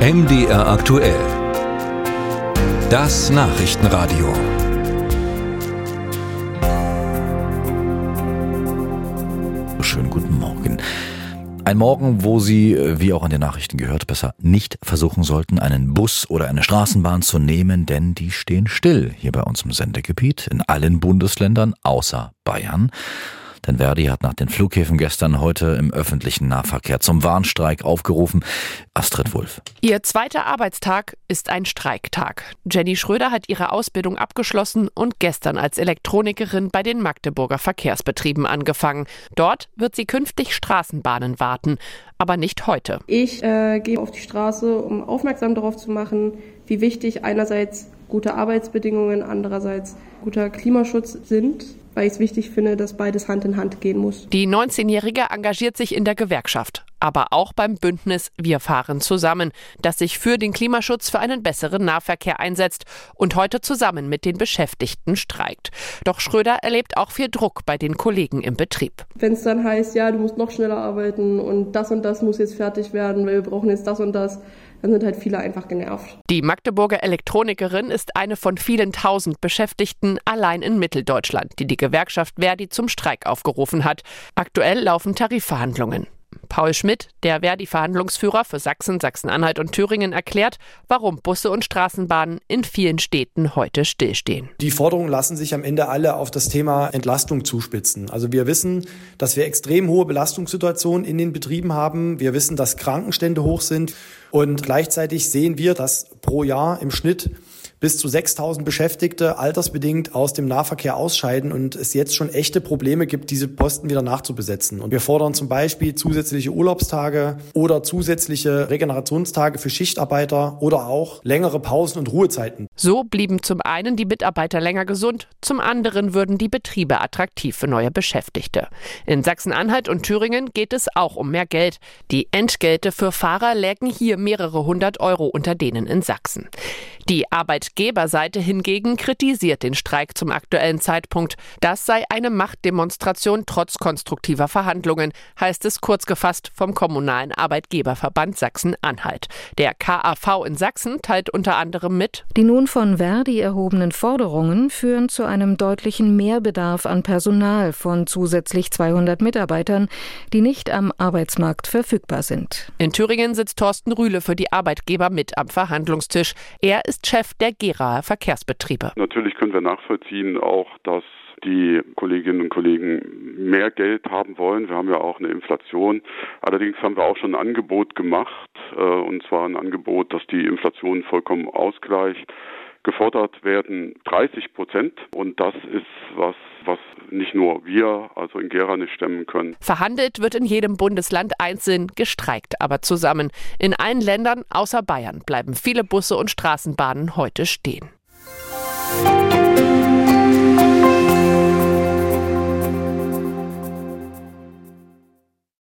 MDR aktuell. Das Nachrichtenradio. Schönen guten Morgen. Ein Morgen, wo Sie, äh, wie auch an den Nachrichten gehört, besser nicht versuchen sollten, einen Bus oder eine Straßenbahn zu nehmen, denn die stehen still hier bei uns im Sendegebiet in allen Bundesländern außer Bayern. Denn Verdi hat nach den Flughäfen gestern heute im öffentlichen Nahverkehr zum Warnstreik aufgerufen. Astrid Wulff. Ihr zweiter Arbeitstag ist ein Streiktag. Jenny Schröder hat ihre Ausbildung abgeschlossen und gestern als Elektronikerin bei den Magdeburger Verkehrsbetrieben angefangen. Dort wird sie künftig Straßenbahnen warten, aber nicht heute. Ich äh, gehe auf die Straße, um aufmerksam darauf zu machen, wie wichtig einerseits gute Arbeitsbedingungen, andererseits guter Klimaschutz sind weil ich es wichtig finde, dass beides Hand in Hand gehen muss. Die 19-Jährige engagiert sich in der Gewerkschaft, aber auch beim Bündnis Wir fahren zusammen, das sich für den Klimaschutz für einen besseren Nahverkehr einsetzt und heute zusammen mit den Beschäftigten streikt. Doch Schröder erlebt auch viel Druck bei den Kollegen im Betrieb. Wenn es dann heißt, ja, du musst noch schneller arbeiten und das und das muss jetzt fertig werden, weil wir brauchen jetzt das und das, dann sind halt viele einfach genervt. Die Magdeburger Elektronikerin ist eine von vielen tausend Beschäftigten allein in Mitteldeutschland, die die Gewerkschaft Verdi zum Streik aufgerufen hat. Aktuell laufen Tarifverhandlungen. Paul Schmidt, der Verdi-Verhandlungsführer für Sachsen, Sachsen-Anhalt und Thüringen, erklärt, warum Busse und Straßenbahnen in vielen Städten heute stillstehen. Die Forderungen lassen sich am Ende alle auf das Thema Entlastung zuspitzen. Also wir wissen, dass wir extrem hohe Belastungssituationen in den Betrieben haben. Wir wissen, dass Krankenstände hoch sind. Und gleichzeitig sehen wir, dass pro Jahr im Schnitt bis zu 6000 Beschäftigte altersbedingt aus dem Nahverkehr ausscheiden und es jetzt schon echte Probleme gibt, diese Posten wieder nachzubesetzen. Und wir fordern zum Beispiel zusätzliche Urlaubstage oder zusätzliche Regenerationstage für Schichtarbeiter oder auch längere Pausen und Ruhezeiten. So blieben zum einen die Mitarbeiter länger gesund, zum anderen würden die Betriebe attraktiv für neue Beschäftigte. In Sachsen-Anhalt und Thüringen geht es auch um mehr Geld. Die Entgelte für Fahrer lägen hier mehrere hundert Euro unter denen in Sachsen. Die Arbeitgeberseite hingegen kritisiert den Streik zum aktuellen Zeitpunkt. Das sei eine Machtdemonstration trotz konstruktiver Verhandlungen, heißt es kurz gefasst vom Kommunalen Arbeitgeberverband Sachsen-Anhalt. Der KAV in Sachsen teilt unter anderem mit, die nun von Verdi erhobenen Forderungen führen zu einem deutlichen Mehrbedarf an Personal von zusätzlich 200 Mitarbeitern, die nicht am Arbeitsmarkt verfügbar sind. In Thüringen sitzt Thorsten Rühle für die Arbeitgeber mit am Verhandlungstisch. Er ist Chef der Gera Verkehrsbetriebe. Natürlich können wir nachvollziehen auch, dass die Kolleginnen und Kollegen mehr Geld haben wollen. Wir haben ja auch eine Inflation. Allerdings haben wir auch schon ein Angebot gemacht, äh, und zwar ein Angebot, das die Inflation vollkommen ausgleicht. Gefordert werden 30 Prozent und das ist was, was nicht nur wir, also in Gera, nicht stemmen können. Verhandelt wird in jedem Bundesland einzeln, gestreikt aber zusammen. In allen Ländern außer Bayern bleiben viele Busse und Straßenbahnen heute stehen.